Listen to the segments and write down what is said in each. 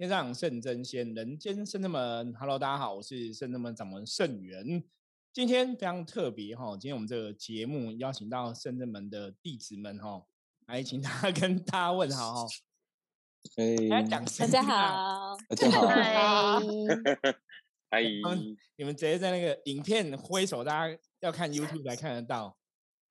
天上圣真仙，人间圣真门。Hello，大家好，我是圣真门掌门圣元。今天非常特别哈，今天我们这个节目邀请到圣真门的弟子们哈，来请大家 跟大家问好哈。哎，大家好，大家好，嗨，你们直接在那个影片挥手，大家要看 YouTube 才看得到。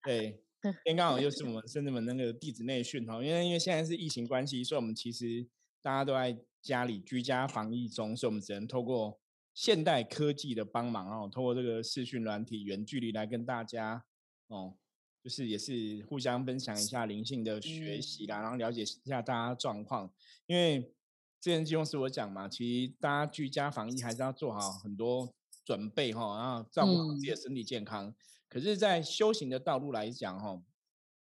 对，今天刚好又是我们圣真门那个弟子内训哈，因为因为现在是疫情关系，所以我们其实大家都在。家里居家防疫中，所以我们只能透过现代科技的帮忙哦，透过这个视讯软体远距离来跟大家哦，就是也是互相分享一下灵性的学习啦，然后了解一下大家状况。因为之前金融师我讲嘛，其实大家居家防疫还是要做好很多准备哈，然后照顾好自己的身体健康。可是，在修行的道路来讲哈，我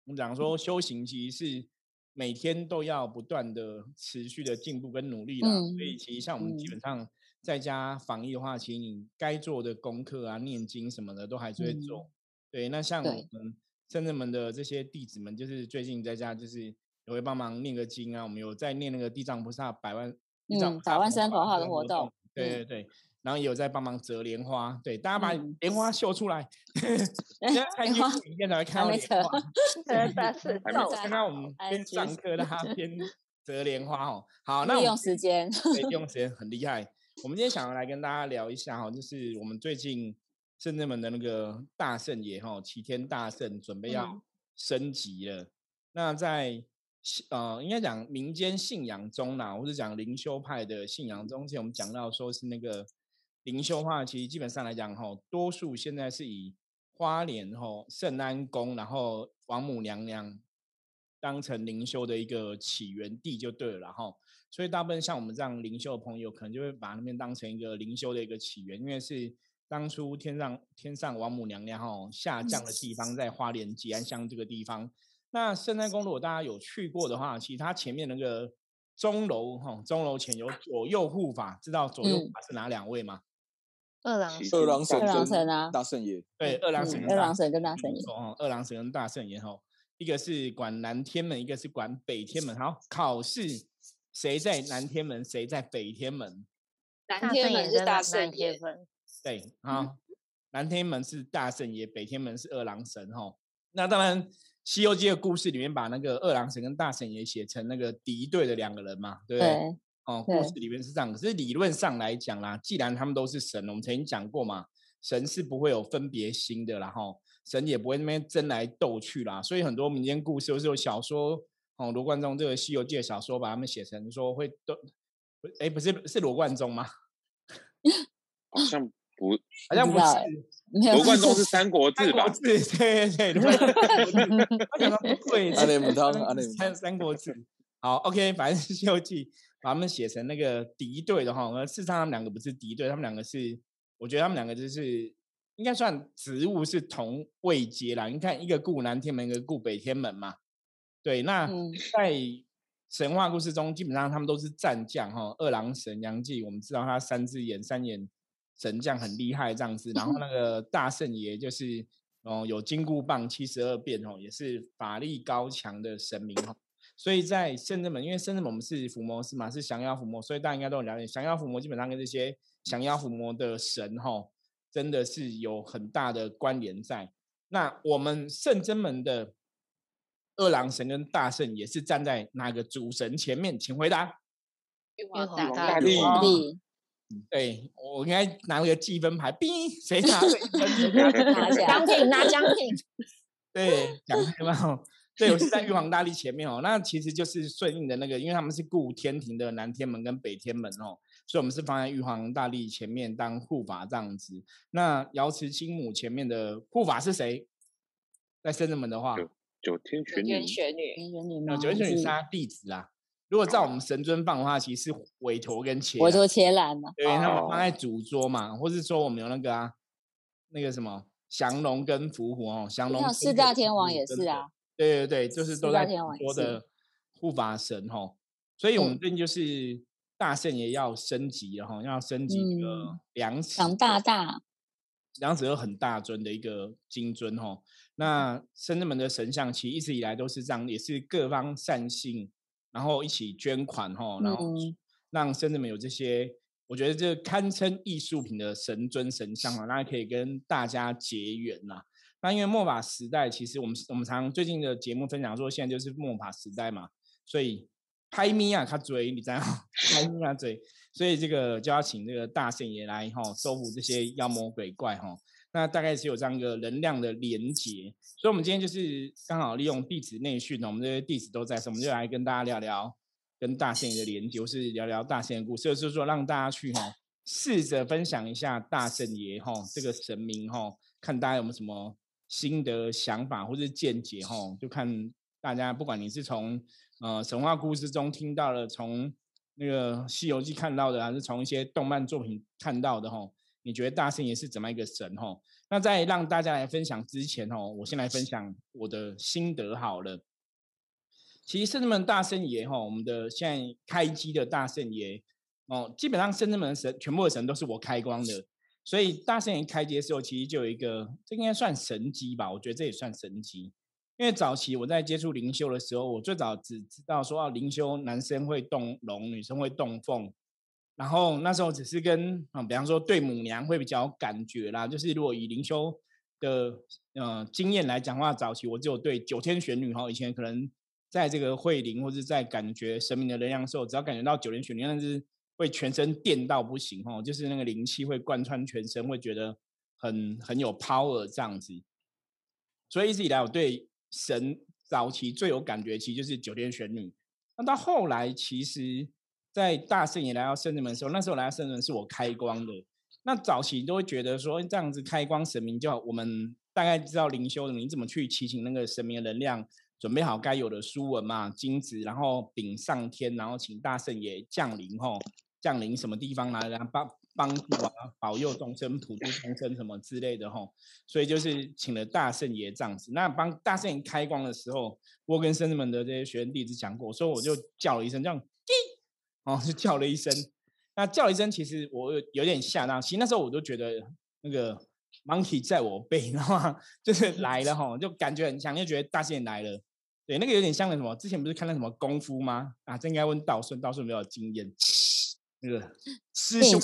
们讲说修行其实是。每天都要不断的持续的进步跟努力啦，所以其实像我们基本上在家防疫的话，其实你该做的功课啊、念经什么的都还是会做。对，那像我们圣人们的这些弟子们，就是最近在家就是也会帮忙念个经啊，我们有在念那个地藏菩萨百万地藏百万声口号的活动。对对对。然后也有在帮忙折莲花，对，大家把莲花秀出来，现在看 YouTube 影片才会看到莲花。大 是刚刚我们边上课啦，边折莲花哦。好，那利用时间，利用时间很厉害。我们今天想要来跟大家聊一下哈，就是我们最近圣圳门的那个大圣爷哈，齐天大圣准备要升级了。那在呃，应该讲民间信仰中啦，或者讲灵修派的信仰中，之前我们讲到说是那个。灵修的话其实基本上来讲，哈，多数现在是以花莲哈圣安宫，然后王母娘娘当成灵修的一个起源地就对了，哈。所以大部分像我们这样灵修的朋友，可能就会把那边当成一个灵修的一个起源，因为是当初天上天上王母娘娘哈下降的地方，在花莲吉安乡这个地方。那圣安宫如果大家有去过的话，其实它前面那个钟楼哈，钟楼前有左右护法，知道左右护法是哪两位吗？二郎二郎神、二郎神啊，大圣爷。对，二郎神、二郎神跟大圣爷。哦，二郎神跟大圣爷哈，一个是管南天门，一个是管北天门。好，考试谁在南天门，谁在北天门？南天门是大圣爷。对，好，南天门是大圣爷，北天门是二郎神哈。那当然，《西游记》的故事里面把那个二郎神跟大圣爷写成那个敌对的两个人嘛，对不对？哦，故事里面是这样，可是理论上来讲啦，既然他们都是神，我们曾经讲过嘛，神是不会有分别心的啦，哈，神也不会那边争来斗去啦，所以很多民间故事或是有小说，哦，罗贯中这个《西游记》的小说，把他们写成说会斗，哎，不是是罗贯中吗？好像不，好像不是，罗贯中是《三国志》吧？对对对，他讲的不对，阿内姆汤，阿内姆三三国志。好，OK，反正是《西游记》。把他们写成那个敌对的哈，而事实上他们两个不是敌对，他们两个是，我觉得他们两个就是应该算职务是同位阶啦。你看，一个顾南天门，一个顾北天门嘛。对，那在神话故事中，基本上他们都是战将哈。二郎神杨继，我们知道他三只眼三眼神将很厉害这样子。然后那个大圣爷就是哦，有金箍棒七十二变哦，也是法力高强的神明哈。所以在圣人门，因为圣人门我们是伏魔师嘛，是降妖伏魔，所以大家应该都很了解。降妖伏魔基本上跟这些降妖伏魔的神哈，真的是有很大的关联在。那我们圣真门的二郎神跟大圣也是站在哪个主神前面？请回答。玉皇大帝。对，我应该拿了个积分牌，哔，谁拿了一 分？拿奖品，拿奖品。对，奖品嘛。对，我是在玉 皇大帝前面哦，那其实就是顺应的那个，因为他们是顾天庭的南天门跟北天门哦，所以我们是放在玉皇大帝前面当护法这样子。那瑶池金母前面的护法是谁？在圣人门的话，九天玄女。九天玄女，九天玄女是他弟子啊。如果照我们神尊放的话，其实是韦陀跟伽。韦陀伽蓝嘛，对，他们放在主桌嘛，或是说我们有那个啊，那个什么降龙跟伏虎哦，降龙四大天王也是啊。对对对，就是都在说的护法神哈，所以我们最近就是大圣也要升级了哈，要升级一个两尺大大，两尺又很大尊的一个金尊哈。那圣人们的神像其实一直以来都是这样，也是各方善信，然后一起捐款哈，然后让生人们有这些，我觉得这堪称艺术品的神尊神像啊，那可以跟大家结缘呐。那因为末法时代，其实我们我们常最近的节目分享说，现在就是末法时代嘛，所以拍咪啊，他追你知道，拍咪啊追，所以这个就要请这个大圣爷来哈，收服这些妖魔鬼怪哈。那大概是有这样一个能量的连接，所以我们今天就是刚好利用弟子内训，我们这些弟子都在，所以我们就来跟大家聊聊跟大圣爷的连接，或是聊聊大圣的故事，就是说让大家去哈试着分享一下大圣爷哈这个神明哈，看大家有没有什么。新的想法或者见解，哈，就看大家，不管你是从呃神话故事中听到了，从那个《西游记》看到的，还是从一些动漫作品看到的，哈，你觉得大圣爷是怎么一个神，哈？那在让大家来分享之前，哦，我先来分享我的心得好了。其实圣人大圣爷，哈，我们的现在开机的大圣爷，哦，基本上圣人们神，全部的神都是我开光的。所以大圣爷开机的时候，其实就有一个，这应该算神机吧？我觉得这也算神机，因为早期我在接触灵修的时候，我最早只知道说，哦，灵修男生会动龙，女生会动凤，然后那时候只是跟啊，比方说对母娘会比较感觉啦。就是如果以灵修的呃经验来讲话，早期我只有对九天玄女哈，以前可能在这个会灵或者在感觉神明的能量的时候，只要感觉到九天玄女，但是。会全身电到不行哦，就是那个灵气会贯穿全身，会觉得很很有 power 这样子。所以一直以来，我对神早期最有感觉，其实就是九天玄女。那到后来，其实，在大圣爷来到圣人门的时候，那时候来到圣人是我开光的。那早期都会觉得说，这样子开光神明，就好我们大概知道灵修的，你怎么去祈请那个神明的能量，准备好该有的书文嘛、金子，然后禀上天，然后请大圣爷降临吼。降临什么地方来，然后帮帮助啊，保佑众生、普度众生什么之类的吼，所以就是请了大圣爷这样子。那帮大圣爷开光的时候，我跟圣人们的这些学员弟子讲过，所以我就叫了一声这样滴，哦，就叫了一声。那叫了一声，其实我有点吓到。其实那时候我都觉得那个 monkey 在我背，然后 就是来了哈，就感觉很强，就觉得大圣爷来了。对，那个有点像那什么，之前不是看那什么功夫吗？啊，这应该问道顺，道顺没有经验。那个师兄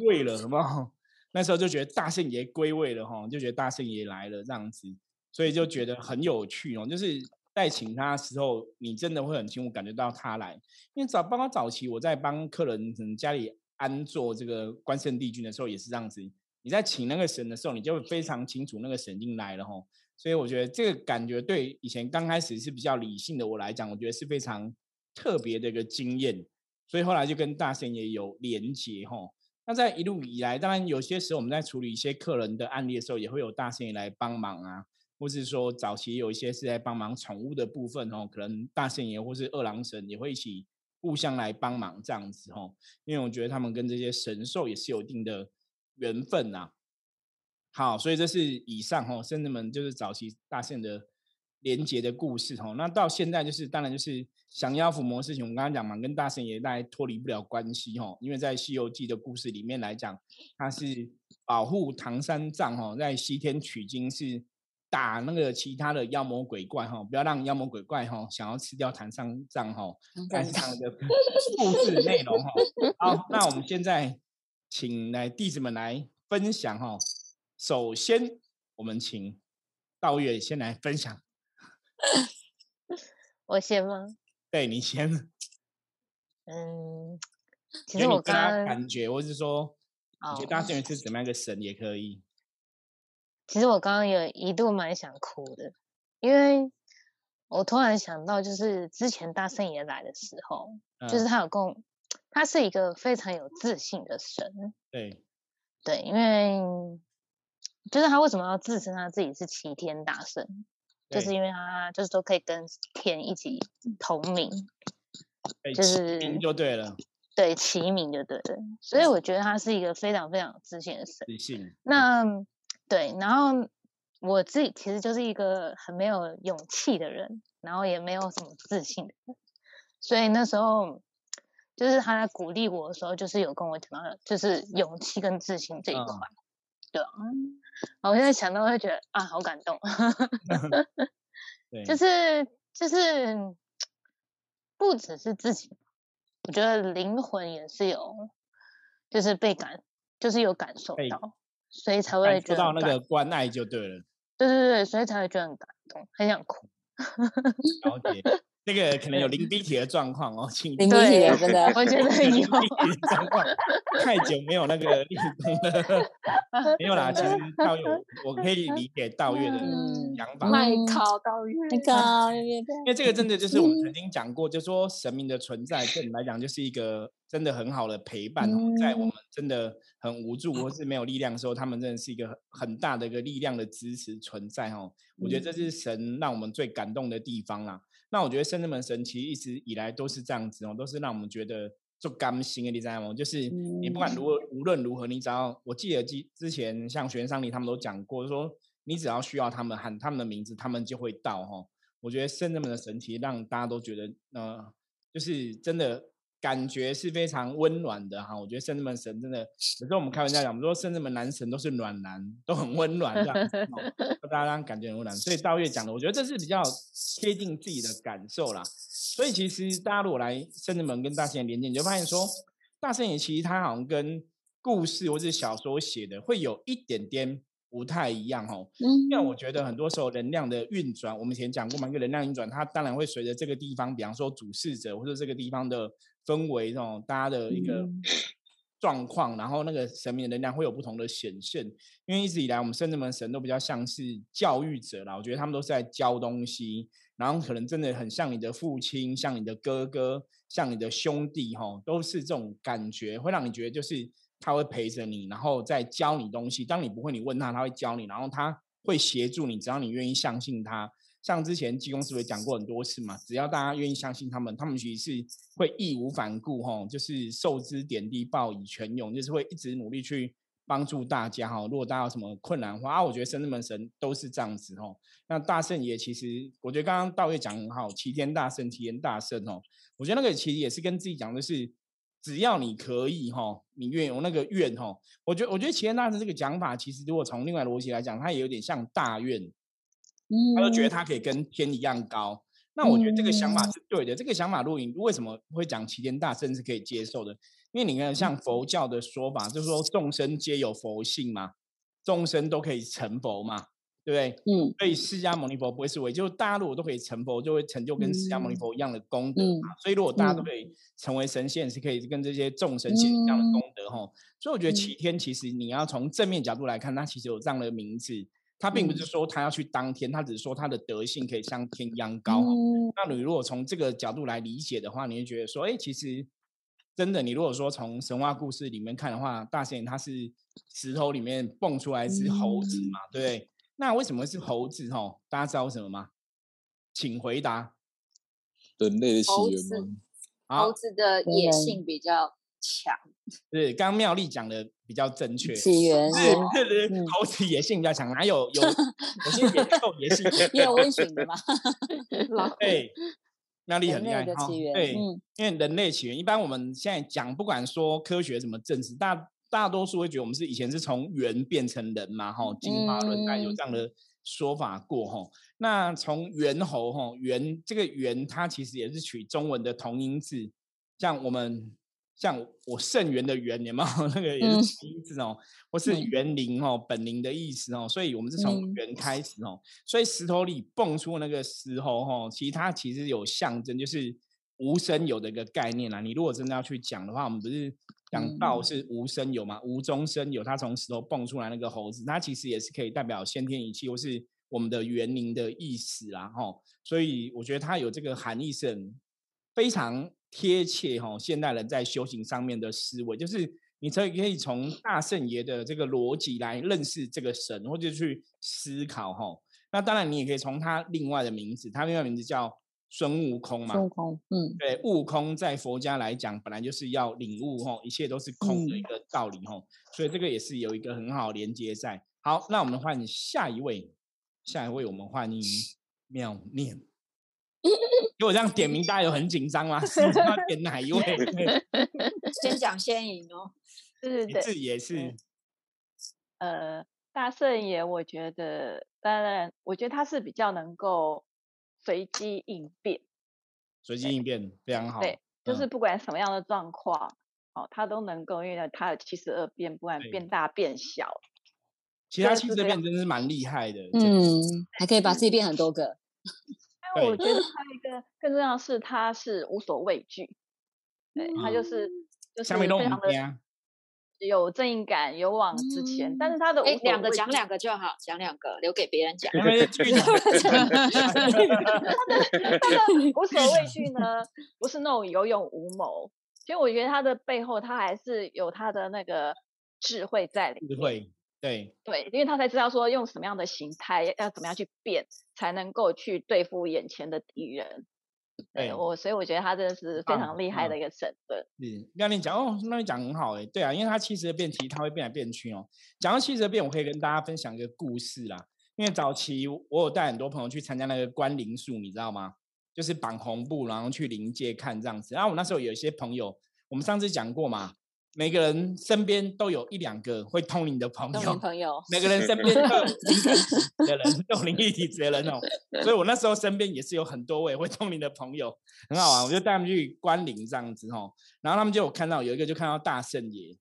归位了，好不好？那时候就觉得大圣爷归位了哈，就觉得大圣爷来了这样子，所以就觉得很有趣哦。就是在请他的时候，你真的会很清楚感觉到他来。因为早包括早期我在帮客人家里安坐这个关圣帝君的时候，也是这样子。你在请那个神的时候，你就会非常清楚那个神已经来了哈。所以我觉得这个感觉对以前刚开始是比较理性的我来讲，我觉得是非常特别的一个经验。所以后来就跟大圣爷有连结吼。那在一路以来，当然有些时候我们在处理一些客人的案例的时候，也会有大圣爷来帮忙啊，或是说早期有一些是在帮忙宠物的部分哦，可能大圣爷或是二郎神也会一起互相来帮忙这样子哈。因为我觉得他们跟这些神兽也是有一定的缘分呐。好，所以这是以上哈，圣人们就是早期大圣的。连接的故事哦，那到现在就是当然就是降妖伏魔事情，我们刚刚讲嘛，跟大圣爷大概脱离不了关系哦，因为在《西游记》的故事里面来讲，他是保护唐三藏哈，在西天取经是打那个其他的妖魔鬼怪哈，不要让妖魔鬼怪哈想要吃掉唐三藏哈，是这样的故事内容哈。好，那我们现在请来弟子们来分享哈，首先我们请道月先来分享。我先吗？对你先。嗯，其实我刚刚感觉，或是说，你觉得大圣爷是怎么样一个神也可以。其实我刚刚有一度蛮想哭的，因为我突然想到，就是之前大圣爷来的时候，就是他有跟，他是一个非常有自信的神。对。对，因为就是他为什么要自称他自己是齐天大圣？就是因为他就是都可以跟天一起同名，就是就对了，对齐名就对了。所以我觉得他是一个非常非常自信的神。自信。那对，然后我自己其实就是一个很没有勇气的人，然后也没有什么自信的人。所以那时候就是他在鼓励我的时候，就是有跟我讲到，就是勇气跟自信这一块。对啊。我现在想到会觉得啊，好感动，就是就 是不只是自己，我觉得灵魂也是有，就是被感，就是有感受到，所以才会觉得很感那个关爱就对了。对对对，所以才会觉得很感动，很想哭。了解，那个可能有淋鼻涕的状况哦，请淋鼻涕对的真的我觉得淋有状况，太久没有那个运动了，没有啦。其实道月，我可以理解道月的嗯想法，麦嗯考到月那个 月亮因为这个真的就是我们曾经讲过，就说神明的存在对你来讲就是一个真的很好的陪伴哦，在我们真的很无助或是没有力量的时候，他们真的是一个很很大的一个力量的支持存在哦。我觉得这是神让我们最感动的地方啦。那我觉得圣人门神其实一直以来都是这样子哦，都是让我们觉得就甘心的，你知道吗？就是你不管如何无论如何，你只要我记得之之前像学员上里他们都讲过，说你只要需要他们喊他们的名字，他们就会到哈。我觉得圣人们的神奇让大家都觉得呃，就是真的感觉是非常温暖的哈。我觉得圣人们神真的，有时候我们开玩笑讲，我们说圣人们男神都是暖男，都很温暖这样 大家让感觉很温暖。所以道月讲的，我觉得这是比较贴近自己的感受啦。所以其实大家如果来圣人门跟大圣爷连接，你就发现说，大圣爷其实他好像跟故事或者小说写的会有一点点不太一样哦。因为我觉得很多时候能量的运转，我们以前讲过嘛，一个能量运转，它当然会随着这个地方，比方说主事者或者这个地方的氛围，这种大家的一个 状况，然后那个神明的能量会有不同的显现。因为一直以来，我们圣人门神都比较像是教育者啦，我觉得他们都是在教东西，然后可能真的很像你的父亲，像你的哥哥，像你的兄弟，哈，都是这种感觉，会让你觉得就是他会陪着你，然后再教你东西。当你不会，你问他，他会教你，然后他会协助你，只要你愿意相信他。像之前济公师傅也讲过很多次嘛，只要大家愿意相信他们，他们其实是会义无反顾，哈，就是受之点滴，报以泉涌，就是会一直努力去帮助大家，哈。如果大家有什么困难的话，啊，我觉得神门神都是这样子，哈。那大圣爷其实，我觉得刚刚道月讲很好，齐天大圣，齐天大圣，哦，我觉得那个其实也是跟自己讲的是，只要你可以，哈，你愿有那个愿，哈，我觉得我觉得齐天大圣这个讲法，其实如果从另外逻辑来讲，它也有点像大愿。他就觉得他可以跟天一样高。那我觉得这个想法是对的。这个想法，如果你为什么会讲齐天大圣是可以接受的？因为你看，像佛教的说法，就是说众生皆有佛性嘛，众生都可以成佛嘛，对不对？嗯。所以释迦牟尼佛不会是唯，就是大家如果都可以成佛，就会成就跟释迦牟尼佛一样的功德嘛。所以如果大家都可以成为神仙，是可以跟这些众神仙一样的功德哈。所以我觉得齐天其实你要从正面角度来看，它其实有这样的名字。他并不是说他要去当天，他只是说他的德性可以像天一样高。那你如果从这个角度来理解的话，你会觉得说，哎，其实真的，你如果说从神话故事里面看的话，大仙他是石头里面蹦出来一只猴子嘛，对不对？那为什么是猴子？哦，大家知道为什么吗？请回答。人类的起源吗？猴子的野性比较强。对，刚刚妙丽讲的比较正确。起源是是猴子野性比较强，哪有有 有些野兽野性也有温驯的嘛？对，妙丽很厉害哈。对，嗯，因为人类起源，一般我们现在讲，不管说科学什么证实，大大多数会觉得我们是以前是从猿变成人嘛，哈，进化论带有这样的说法过哈。那从猿猴哈，猿这个猿它其实也是取中文的同音字，像我们。像我圣元的元，有没有 那个也是同音字哦？或是园林哦，本灵的意思哦。所以我们是从元开始哦。所以石头里蹦出那个石猴哦，其实它其实有象征，就是无生有的一个概念啦。你如果真的要去讲的话，我们不是讲道是无生有嘛？无中生有，它从石头蹦出来那个猴子，它其实也是可以代表先天一气，或是我们的园林的意思啦。哈，所以我觉得它有这个含义是很非常。贴切哈，现代人在修行上面的思维，就是你可以可以从大圣爷的这个逻辑来认识这个神，或者去思考哈。那当然，你也可以从他另外的名字，他另外名字叫孙悟空嘛。孙悟空，嗯，对，悟空在佛家来讲，本来就是要领悟哈，一切都是空的一个道理哈。所以这个也是有一个很好连接在。好，那我们换下一位，下一位我们欢迎妙念。给我这样点名，大家有很紧张吗？是 要点哪一位？先讲先赢哦。对对对，也是。呃，大圣爷，我觉得，当然，我觉得他是比较能够随机应变。随机应变非常好。对，就是嗯不管什么样的状况，哦，他都能够，因为他有七十二变，不管对变大变小，其实他七十二变真的是蛮厉害的嗯，还可以把自己变很多个。但我觉得还有一个更重要的是，他是无所畏惧，对他就嗯是就是非常的有正义感，勇往直前，但是他的无哎，两个讲两个就好，讲两个留给别人讲。他的他的无所畏惧呢，不是那种有勇无谋，其实我觉得他的背后，他还是有他的那个智慧在里面。智慧，对，对，因为他才知道说用什么样的形态，要怎么样去变，才能够去对付眼前的敌人。对对我，所以我觉得他真的是非常厉害嗯的一个神盾。是，那你讲哦，那你讲很好哎，对啊，因为他七十变，其实他会变来变去哦。讲到七十变，我可以跟大家分享一个故事啦。因为早期我有带很多朋友去参加那个观灵术，你知道吗？就是绑红布，然后去灵界看这样子。然后我那时候有一些朋友，我们上次讲过嘛，每个人身边都有一两个会通灵的朋友，朋友，每个人身边都有灵的人，都有灵异体质的人哦。所以我那时候身边也是有很多位会通灵的朋友，很好玩。我就带他们去观灵这样子哦，然后他们就有看到有一个就看到大圣爷，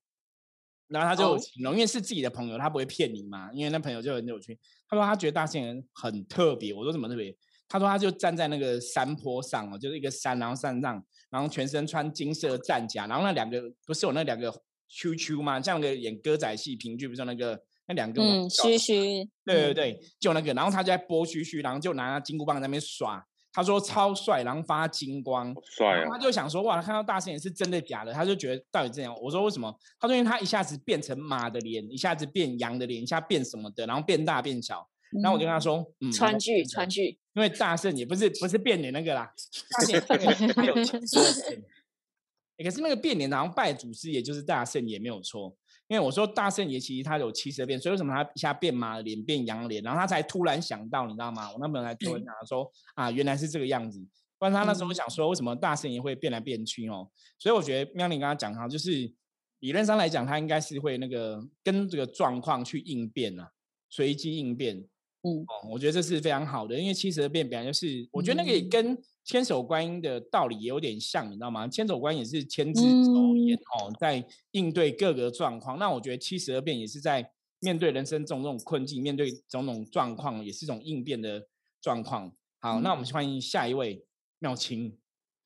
然后他就因为是自己的朋友，他不会骗你嘛，因为那朋友就很有趣。他说他觉得大圣爷很特别，我说怎么特别？他说他就站在那个山坡上哦，就是一个山，然后山上，然后全身穿金色战甲，然后那两个不是有那两个啾啾吗？像那个演歌仔戏评剧，不是有那个那两个嗯，叫嘘嘘，嗯，对对对，就那个，然后他就在拨须须，然后就拿金箍棒在那边耍，他说超帅，然后发金光，帅啊他！就想说哇，他看到大圣也是真的假的，他就觉得到底这样。我说为什么？他说因为他一下子变成马的脸，一下子变羊的脸，一下变什么的，然后变大变小。然后我就跟他说，嗯，川剧，川剧，因为大圣也不是不是变脸那个啦，大圣 可是那个变脸好像拜祖师爷就是大圣也没有错，因为我说大圣爷其实他有七十二变，所以为什么他一下变马脸变羊的脸，然后他才突然想到，你知道吗？我那朋友才突然想到说啊，原来是这个样子。不然他那时候嗯想说，为什么大圣爷会变来变去哦？所以我觉得喵玲刚刚讲哈，就是理论上来讲，他应该是会那个跟这个状况去应变啊，随机应变。嗯哦，我觉得这是非常好的，因为七十二变本来就是，我觉得那个也嗯跟千手观音的道理也有点像，你知道吗？千手观音也是千只手眼、哦，在应对各个状况。那我觉得七十二变也是在面对人生种种困境，面对种种状况，也是一种应变的状况。好，那我们欢迎下一位妙清。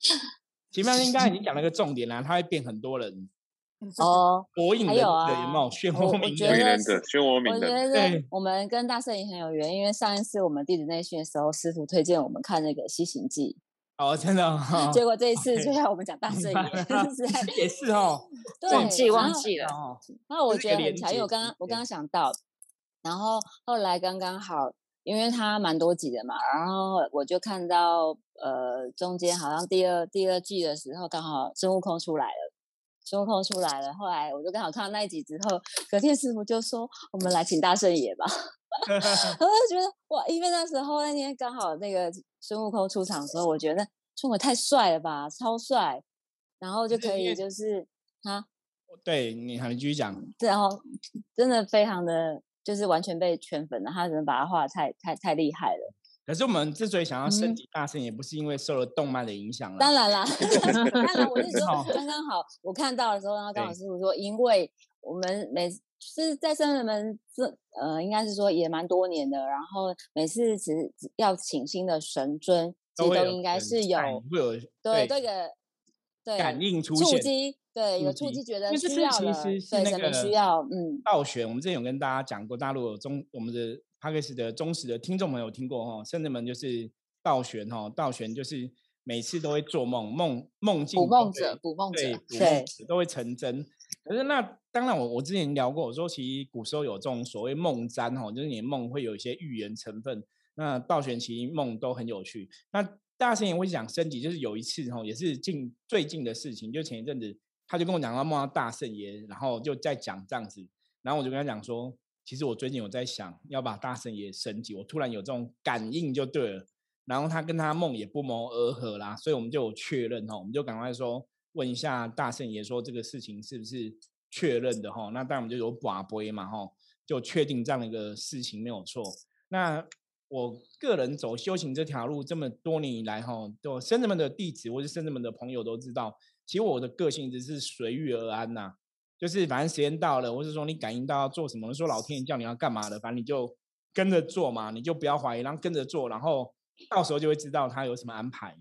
前面妙清刚才已经讲了个重点啦、他会变很多人，哦，火影忍还有者有没有？啊漩我我涡鸣觉得火影忍人，者漩涡我鸣人，觉对得我们跟大圣也很有缘，因为上一次我们弟子内训的时候，师傅推荐我们看那个《西行记哦，真的、哦，》，结果这一次就要我们讲大圣爷，也是哦，对，忘记忘记了哦，那我觉得很巧，因为我刚刚我刚刚想到，然后后来刚刚好，因为他蛮多集的嘛，然后我就看到呃中间好像第二第二季的时候，刚好孙悟空出来了。孙悟空出来了，后来我就刚好看到那一集之后，隔天师傅就说我们来请大圣爷吧，我就觉得哇，因为那时候那天刚好那个孙悟空出场的时候，我觉得孙悟空太帅了吧，超帅，然后就可以就是啊，对你，好，你继续讲。然后真的非常的就是完全被圈粉了，他真的把他画的太太太厉害了。可是我们之所以想要升嗯级大圣，也不是因为受了动漫的影响了。当然啦，当然我是刚刚好，我看到的时候，然后刚好师傅说，因为我们每是在圣人们这呃，应该是说也蛮多年的，然后每次只只要请新的神尊，其实都应该是有会有对这个对感应出触现。机，对有触机，觉得需要了，实是对那个神明需要，嗯，道玄，我们之前有跟大家讲过，大陆有中我们的 p a k 的忠实的听众朋友听过哈，甚至们就是道玄哈，道玄就是每次都会做梦，梦梦境捕梦者，捕梦对，者，对，者都会成真。可是那当然我，我之前聊过，我说其实古时候有这种所谓梦占哈，就是你的梦会有一些预言成分。那道玄其实梦都很有趣。那大圣也会讲升级，就是有一次哈，也是近最近的事情，就前一阵子他就跟我讲他梦到大圣爷，然后就在讲这样子，然后我就跟他讲说，其实我最近有在想要把大圣爷升级，我突然有这种感应就对了。然后他跟他梦也不谋而合啦，所以我们就有确认哈，我们就赶快说问一下大圣爷说这个事情是不是确认的哈？那当然我们就有把杯嘛哈，就确定这样的一个事情没有错。那我个人走修行这条路这么多年以来，哈，都僧人们的弟子或是僧人们的朋友都知道，其实我的个性只是随遇而安呐、就是反正时间到了，或是说你感应到要做什么，说老天爷叫你要干嘛的，反正你就跟着做嘛，你就不要怀疑，然后跟着做，然后到时候就会知道他有什么安排。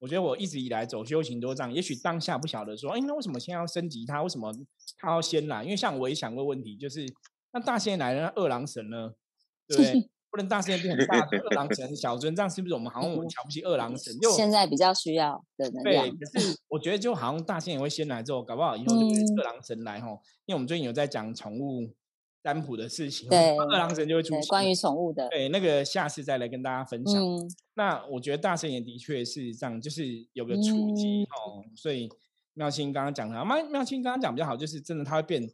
我觉得我一直以来走修行都这样，也许当下不晓得说，哎，那为什么现在要升级他？为什么他要先来？因为像我也想过问题，就是那大仙来了，那二郎神呢？对不对？不能大仙变很大，二郎神 小尊，这样是不是我们好像我们瞧不起二郎神？就现在比较需要的能量对，。可是我觉得就好像大仙也会先来之后，搞不好以后就变成嗯二郎神来吼，因为我们最近有在讲宠物占卜的事情，对二郎神就会出现。对关于宠物的，对那个下次再来跟大家分享。嗯，那我觉得大圣也的确是这样，就是有个触及、嗯哦，所以妙清刚刚讲的，妙妙清刚刚讲比较好，就是真的他会变。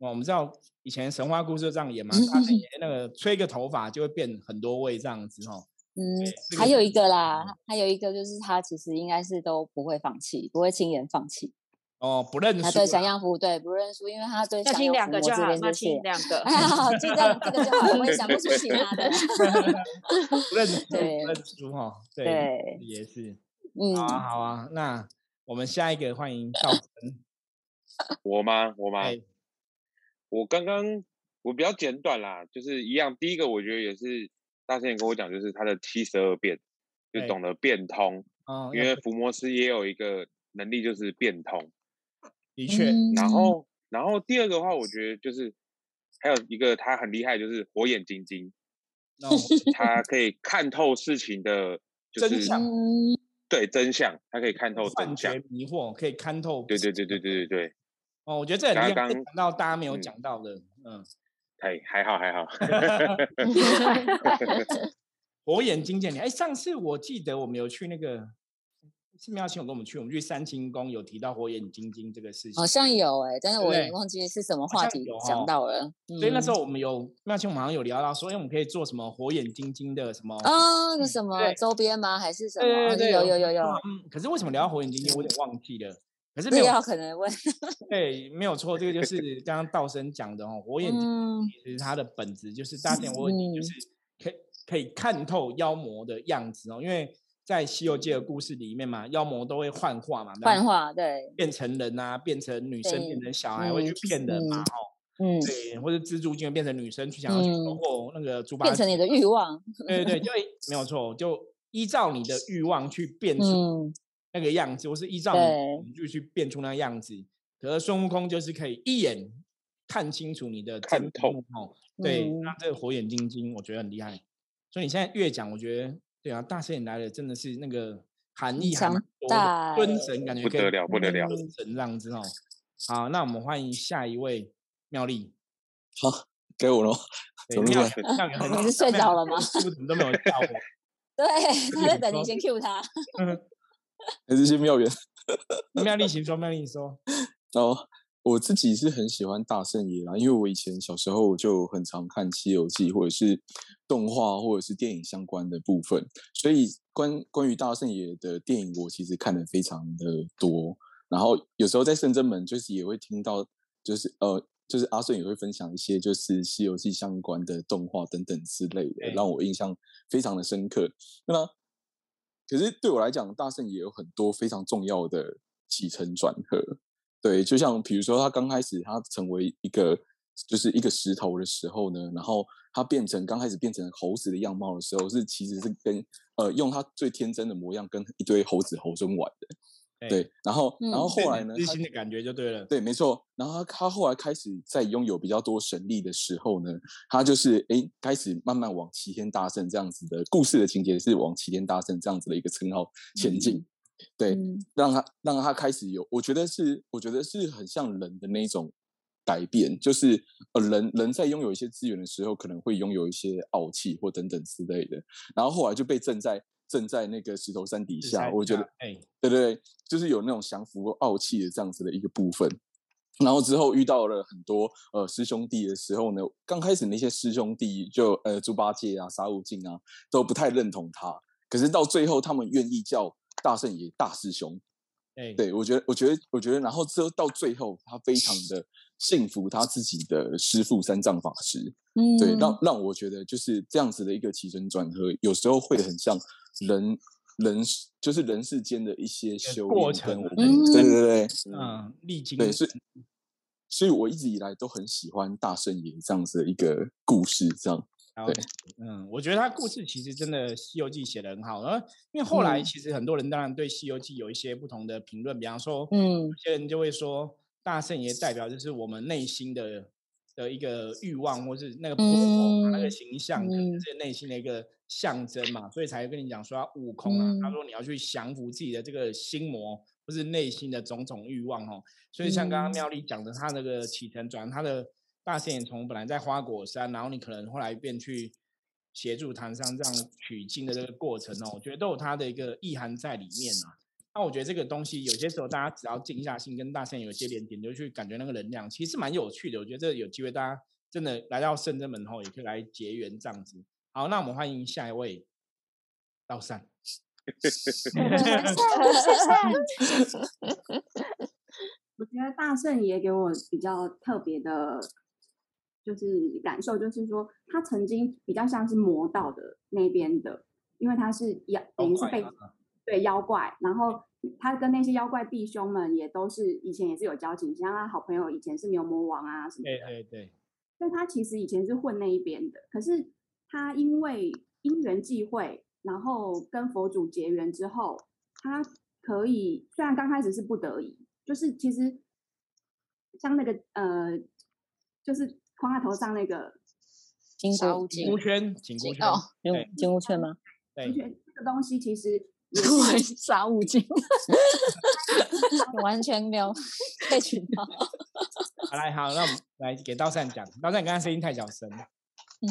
哦，我们知道以前神话故事就这样演嘛，大圣爷那个吹个头发就会变很多位这样子哦。嗯还有一个啦，还有一个就是他其实应该是都不会放弃，不会轻言放弃。哦，不认他对输啦降样服对不认输，因为他对那亲降样服两个就好，魔这边这那亲些，两个。哎呀，就这样这个就好，我也想不出其他的。不认输，不对认输哈。对，对，也是。嗯好，啊，好啊，那我们下一个欢迎道神。我吗？我吗？哎，我刚刚我比较简短啦，就是一样。第一个我觉得也是大仙也跟我讲，就是他的七十二变，就懂得变通。哦，因为伏魔师也有一个能力，就是变通。的确，然嗯后，然后第二个话，我觉得就是还有一个他很厉害，就是火眼金睛，那 他可以看透事情的，就是真相嗯，对真相，他可以看透幻真相觉。迷惑，可以看透。对对对对对对对，哦，我觉得这很厉害，刚刚到大家没有嗯讲到的，嗯，还还好还好。火眼金睛。哎，上次我记得我们有去那个是妙清有跟我们去，我们去三清宫有提到火眼金睛这个事情好，像有哎，但是我忘记是什么好话题讲到了。所以那时嗯候我们有妙清，我们好像有聊到说，哎，我们可以做什么火眼金睛的什么。哦，那什么周边吗？还是什么？对对对，有有有有，嗯，可是为什么聊到火眼金睛，我有点忘记了。可是没这有要可能问。对，没有错，这个就 是刚刚道生讲的哦，火眼金睛嗯其实它的本质就是大点火眼睛，就嗯是可以可以看透妖魔的样子哦。因为在《西游记》的故事里面嘛，妖魔都会幻化嘛，幻化，对，变成人啊，变成女生，变成小孩，会去嗯骗人嘛，嗯哦，嗯，对，或者蜘蛛精会变成女生去想要去收嗯获那个猪八戒变成你的欲望。对对对，就没有错，就依照你的欲望去变出嗯，那个样子，或是依照你的对恐惧去变出那样子。可是孙悟空就是可以一眼看清楚你的真面目哦。对，嗯那这个火眼金睛，我觉得很厉害。所以你现在越讲，我觉得对啊，大圣也来了，真的是那个含义还强蛮多大的，尊欸神感觉不得了不得了尊神这样子哦。好，那我们欢迎下一位妙丽。好，给我喽。怎么了丽妙丽 你是睡着了吗怎么都没有叫我？对，他在等你 先 Q 他。还是些妙缘。妙丽请说，妙丽说。哦，我自己是很喜欢大圣爷啦，因为我以前小时候就很常看《西游记》或者是动画或者是电影相关的部分，所以关关于大圣爷的电影，我其实看的非常的多。然后有时候在圣真门，就是也会听到，就是呃，就是阿顺也会分享一些就是《西游记》相关的动画等等之类的，对让我印象非常的深刻。那可是对我来讲，大圣也有很多非常重要的起承转合。对，就像比如说，他刚开始他成为一个就是一个石头的时候呢，然后他变成刚开始变成猴子的样貌的时候，是其实是跟呃用他最天真的模样跟一堆猴子猴孙玩的。对，然后然后嗯后来呢，知他心的感觉就对了。对，没错。然后他他后来开始在拥有比较多神力的时候呢，他就是哎开始慢慢往齐天大圣这样子的故事的情节是往齐天大圣这样子的一个称号前进。对，嗯让他让他开始有，我觉得是我觉得是很像人的那种改变，就是呃人人在拥有一些资源的时候，可能会拥有一些傲气或等等之类的，然后后来就被正在镇在那个石头山底下，我觉得哎，对对对，就是有那种降服傲气的这样子的一个部分。然后之后遇到了很多呃师兄弟的时候呢，刚开始那些师兄弟就呃猪八戒啊、沙悟净啊都不太认同他，可是到最后他们愿意叫大圣爷大师兄。哎，对我觉得，我觉得，我觉得，然后之后到最后，他非常的信服他自己的师父三藏法师，嗯，对，让让我觉得就是这样子的一个起承转合，有时候会很像人人就是人世间的一些修过程对对对，嗯，历经对，所以所以我一直以来都很喜欢大圣爷这样子的一个故事，这样。对，嗯，我觉得他故事其实真的《西游记》写的很好，然后因为后来嗯。其实很多人当然对《西游记》有一些不同的评论，比方说，嗯。有些人就会说大圣爷代表就是我们内心的的一个欲望，或是那个婆婆嘛那个嗯形象，可能嗯。是内心的一个象征嘛，所以才会跟你讲说要悟空啊，他嗯。说你要去降服自己的这个心魔或是内心的种种欲望哦，所以像刚刚嗯。妙丽讲的，他那个启程转，他的大圣爷从本来在花果山，然后你可能后来变去协助唐三这样取经的这个过程哦，我觉得都有他的一个意涵在里面啊。那我觉得这个东西有些时候大家只要静下心，跟大圣有一些连点，就去感觉那个能量，其实蛮有趣的。我觉得这有机会大家真的来到圣真门后，也可以来结缘这样子。好，那我们欢迎下一位道善。我觉得大圣也给我比较特别的，就是感受，就是说他曾经比较像是魔道的那边的，因为他是妖，等于是被对妖怪，然后他跟那些妖怪弟兄们也都是以前也是有交情，像他好朋友以前是牛魔王啊什么对的，对对，但他其实以前是混那一边的，可是他因为因缘际会，然后跟佛祖结缘之后，他可以虽然刚开始是不得已，就是其实像那个呃，就是框在头上那个金箍金箍圈，金箍圈，金金箍圈吗？对完，全这个东西其实也 我是是沙悟净，完全没有 catch 到。好来好，那我们来给道善讲，道善你刚刚声音太小声了，嗯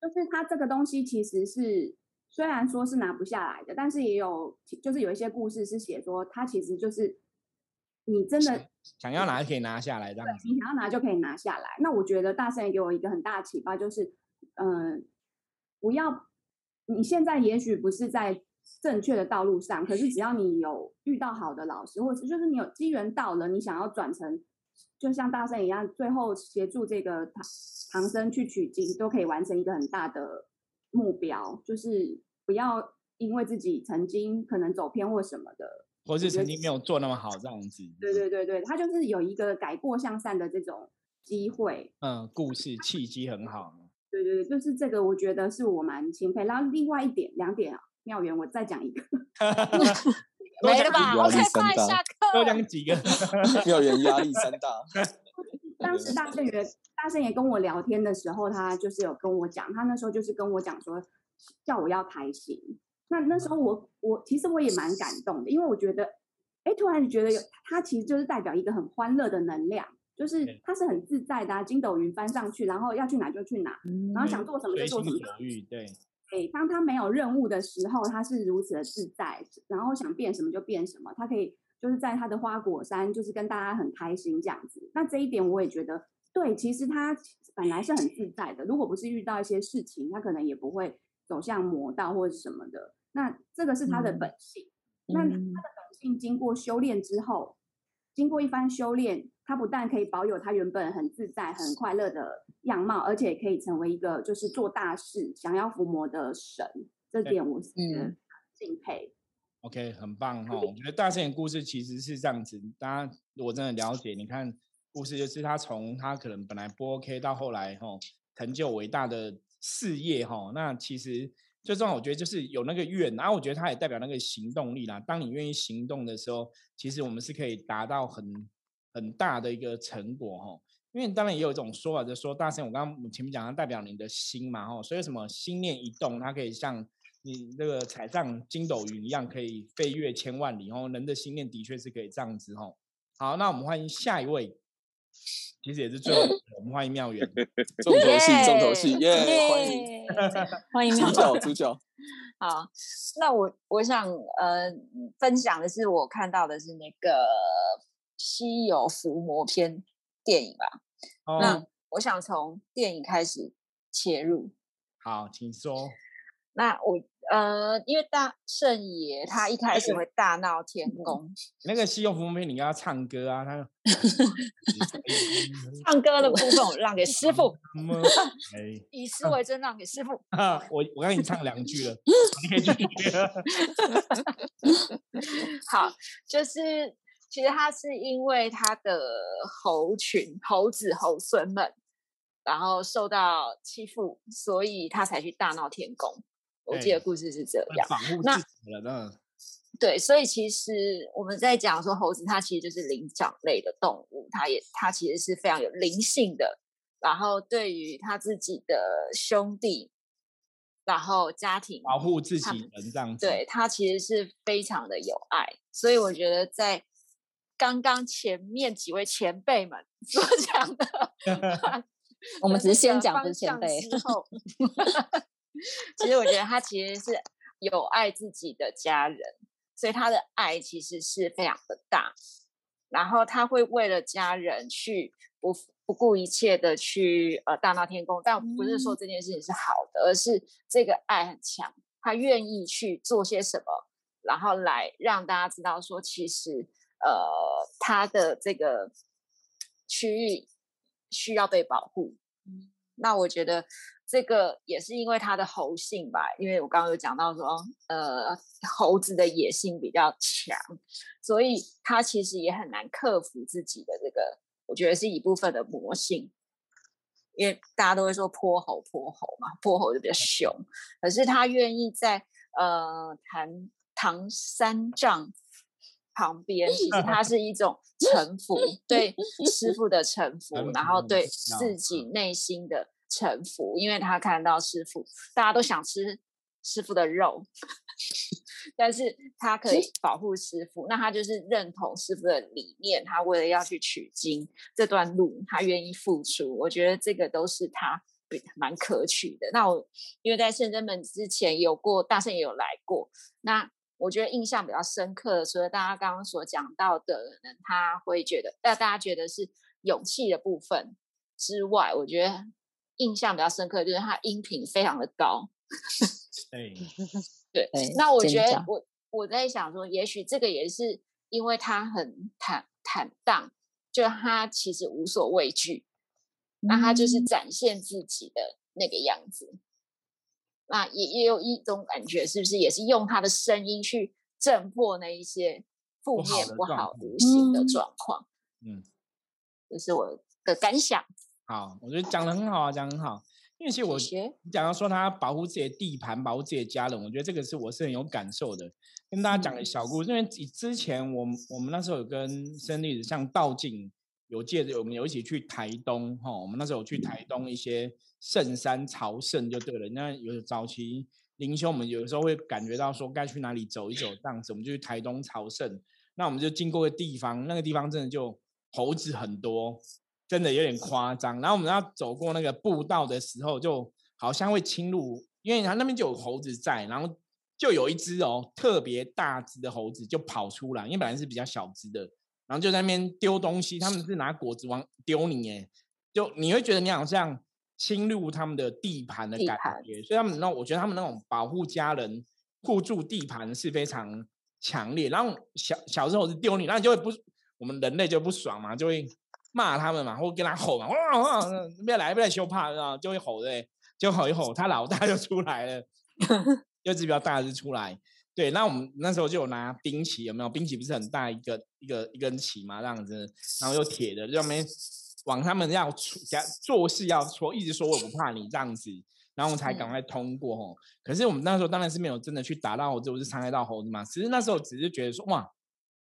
就是它这个东西其实是虽然说是拿不下来的，但是也有就是有一些故事是写说它其实就是你真的想要拿就可以拿下来这样子。你想要拿就可以拿下来。那我觉得大圣也给我一个很大的启发，就是嗯、呃不要你现在也许不是在正确的道路上，可是只要你有遇到好的老师，或者是就是你有机缘到了，你想要转成。就像大圣一样，最后协助这个唐唐僧去取经，都可以完成一个很大的目标，就是不要因为自己曾经可能走偏或什么的，或是曾经没有做那么好这样子。对对对对，他就是有一个改过向善的这种机会。嗯，故事契机很好。对对对，就是这个，我觉得是我蛮钦佩。然后另外一点两点啊，妙缘我再讲一个，没了吧压力？OK，山大快下课。多讲几个。妙缘压力山大，当时大圣爷大圣爷跟我聊天的时候，他就是有跟我讲，他那时候就是跟我讲说，叫我要开心。那那时候我我其实我也蛮感动的，因为我觉得，哎，突然觉得有他其实就是代表一个很欢乐的能量，就是他是很自在的、啊，筋斗云翻上去，然后要去哪就去哪，然后想做什么就做什么。对，对，当他没有任务的时候，他是如此的自在，然后想变什么就变什么，他可以就是在他的花果山，就是跟大家很开心这样子。那这一点我也觉得，对，其实他本来是很自在的，如果不是遇到一些事情，他可能也不会走向魔道或者什么的。那这个是他的嗯本性。那他的嗯本性经过修炼之后，经过一番修炼，他不但可以保有他原本很自在、很快乐的样貌，而且可以成为一个就是做大事、想要伏魔的神。这点我是敬佩。OK，很棒哈、我觉得大圣的故事其实是这样子，大家如果真的了解，你看故事就是他从他可能本来不 OK 到后来哈、成就伟大的事业哈、那其实最重要，我觉得就是有那个愿，然后我觉得他也代表那个行动力啦。当你愿意行动的时候，其实我们是可以达到很很大的一个成果哈、因为当然也有一种说法，就是说大圣，我刚刚前面讲，它代表你的心嘛哈、所以什么心念一动，它可以像你那个踩上筋斗云一样，可以飞越千万里哦。人的心念的确是可以这样子哦。好，那我们欢迎下一位，其实也是最后我们欢迎妙缘。重头戏，重头戏，耶！欢迎 欢迎妙主角，主角，好，那我我想呃分享的是我看到的是那个《西游伏魔篇》电影吧。哦，那我想从电影开始切入。好，请说。那我呃，因为大圣爷他一开始会大闹天宫，那个西游伏魔篇你要唱歌啊，他 唱歌的部分我让给师傅，哎，以师为真让给师傅。啊，我我刚你唱两句了，你可以继续。好，就是其实他是因为他的猴群、猴子、猴孙们，然后受到欺负，所以他才去大闹天宫。我记得故事是这样。保护自己了呢。对，所以其实我们在讲说猴子，它其实就是灵长类的动物，它也它其实是非常有灵性的。然后对于他自己的兄弟，然后家庭保护自己人这样子，对他其实是非常的有爱。所以我觉得在刚刚前面几位前辈们 所讲的，我们只是先讲不是前辈。其实我觉得他其实是有爱自己的家人，所以他的爱其实是非常的大。然后他会为了家人去不不顾一切的去呃大闹天宫，但不是说这件事情是好的，而是这个爱很强，他愿意去做些什么，然后来让大家知道说，其实呃他的这个区域需要被保护。那我觉得。这个也是因为它的猴性吧，因为我刚刚有讲到说，呃，猴子的野性比较强，所以它其实也很难克服自己的这个，我觉得是一部分的魔性。因为大家都会说泼猴泼猴嘛，泼猴就比较凶，可是他愿意在呃唐唐三藏旁边，其实它是 一种臣服，对师傅的臣服，然后对自己内心的。臣服，因为他看到师傅，大家都想吃师傅的肉，但是他可以保护师傅，那他就是认同师傅的理念。他为了要去取经这段路，他愿意付出。我觉得这个都是他蛮可取的。那我因为在圣真门之前有过大圣也有来过，那我觉得印象比较深刻的，除了大家刚刚所讲到的，可能他会觉得，大大家觉得是勇气的部分之外，我觉得。印象比较深刻就是他音频非常的高，对对。那我觉得我我在想说，也许这个也是因为他很坦坦荡，就他其实无所畏惧，那他就是展现自己的那个样子。那也也有一种感觉，是不是也是用他的声音去震破那一些负面不好无形的状况？嗯，这是我的感想。好，我觉得讲的很好啊，讲很好。因为其实我你讲到说他保护自己的地盘，保护自己的家人，我觉得这个是我是很有感受的。跟大家讲个小故事，因为之前我们我们那时候有跟生力子像道静有借着我们有一起去台东哈，我们那时候有去台东一些圣山朝圣就对了。那有早期灵修，我们有的时候会感觉到说该去哪里走一走这样子，我们就去台东朝圣。那我们就经过个地方，那个地方真的就猴子很多。真的有点夸张，然后我们要走过那个步道的时候，就好像会侵入，因为它那边就有猴子在，然后就有一只哦特别大只的猴子就跑出来，因为本来是比较小只的，然后就在那边丢东西，他们是拿果子往丢你耶，就你会觉得你好像侵入他们的地盘的感觉，所以他们那我觉得他们那种保护家人、护住地盘是非常强烈，然后小小时候是丢你，然后就会不，我们人类就不爽嘛，就会。骂他们嘛，或跟他吼嘛，哇哇，不要来，不要羞怕，啊，就会吼的，就吼一吼，他老大就出来了，就只比较大的就出来，对，那我们那时候就有拿兵旗，有没有？兵旗不是很大一个一个一根旗嘛，这样子，然后又铁的，就没往他们要出做事要说，一直说我不怕你这样子，然后我们才赶快通过吼。可是我们那时候当然是没有真的去打到猴子，或是伤害到猴子嘛，其实那时候只是觉得说哇。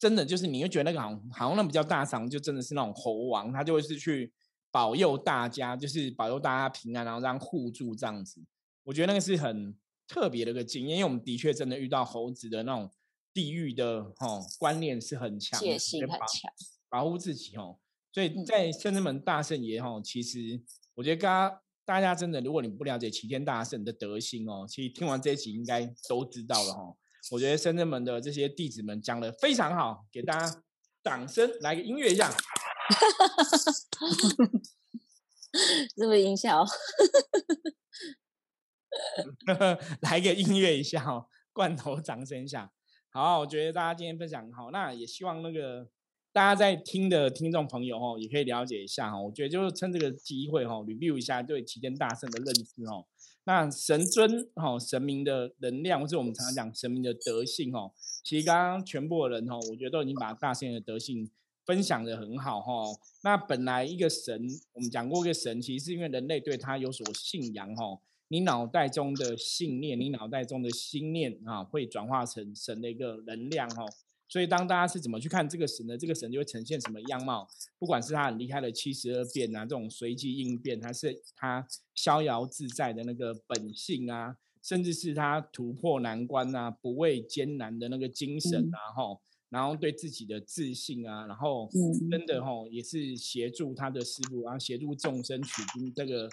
真的就是你会觉得那个好像好像那比较大伤，就真的是那种猴王，他就会是去保佑大家，就是保佑大家平安，然后让互助这样子。我觉得那个是很特别的一个经验，因为我们的确真的遇到猴子的那种地域的哦观念是很强，戒心很强，保护自己哦。所以在圣人门大圣爷哈，其实我觉得大家大家真的，如果你不了解齐天大圣的德行哦，其实听完这一集应该都知道了哈。我觉得深圳门的这些弟子们讲的非常好，给大家掌声，来个音乐一下。这么音效？来个音乐一下哦，罐头掌声一下。好，我觉得大家今天分享很好，那也希望那个大家在听的听众朋友哦，也可以了解一下哈。我觉得就是趁这个机会哈，review 一下对齐天大圣的认知哦。那神尊哦，神明的能量，或是我们常常讲神明的德性哦。其实刚刚全部的人哦，我觉得都已经把大圣的德性分享的很好哈。那本来一个神，我们讲过一个神，其实是因为人类对他有所信仰哦。你脑袋中的信念，你脑袋中的心念啊，会转化成神的一个能量哦。所以当大家是怎么去看这个神呢？这个神就会呈现什么样貌？不管是他很厉害的七十二变啊，这种随机应变，还是他逍遥自在的那个本性啊，甚至是他突破难关啊，不畏艰难的那个精神啊，吼，然后对自己的自信啊，然后真的吼也是协助他的师傅，然后协助众生取经这个。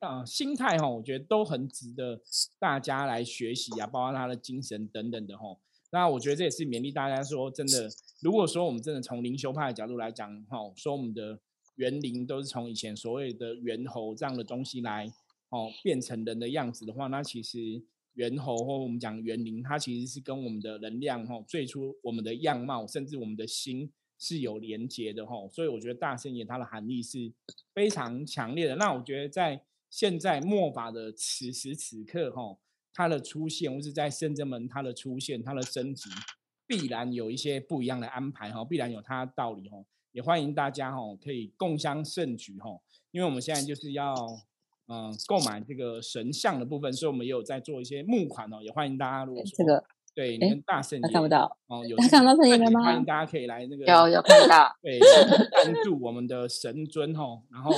啊，心态哈，我觉得都很值得大家来学习啊，包括他的精神等等的哈。那我觉得这也是勉励大家说，真的，如果说我们真的从灵修派的角度来讲哈，说我们的园灵都是从以前所谓的猿猴这样的东西来哦变成人的样子的话，那其实猿猴或我们讲园灵，它其实是跟我们的能量吼，最初我们的样貌，甚至我们的心是有连接的吼。所以我觉得大圣爷它的含义是非常强烈的。那我觉得在现在末法的此时此刻，哈，它的出现，或是在圣真门它的出现，它的升级，必然有一些不一样的安排，哈，必然有它的道理，哈，也欢迎大家，哈，可以共襄盛举，哈，因为我们现在就是要，嗯，购买这个神像的部分，所以我们也有在做一些募款，哦，也欢迎大家，如果这个对，你们大圣看不到，哦，有看到圣爷了吗？欢迎大家可以来那个，有有看到，对，赞助我们的神尊，哈，然后。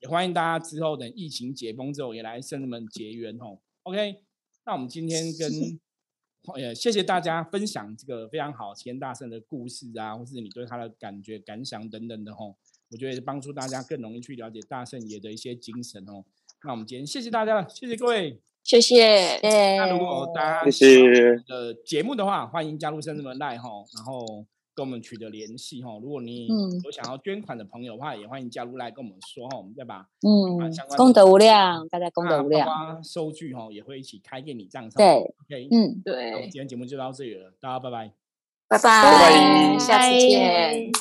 也欢迎大家之后等疫情解封之后也来圣人们结缘哦。OK，那我们今天跟也谢谢大家分享这个非常好齐大圣的故事啊，或是你对他的感觉感想等等的吼，我觉得帮助大家更容易去了解大圣爷的一些精神哦。那我们今天谢谢大家了，谢谢各位，谢谢。那如果大家谢谢的节目的话，欢迎加入圣人们赖哈，然后。跟我们取得联系哈，如果你有想要捐款的朋友的话，也欢迎加入来跟我们说哈，我们再把嗯功德无量，大家功德无量，收据哈也会一起开给你账上。对，OK，嗯，对，今天节目就到这里了，大家拜拜，拜拜，下次见。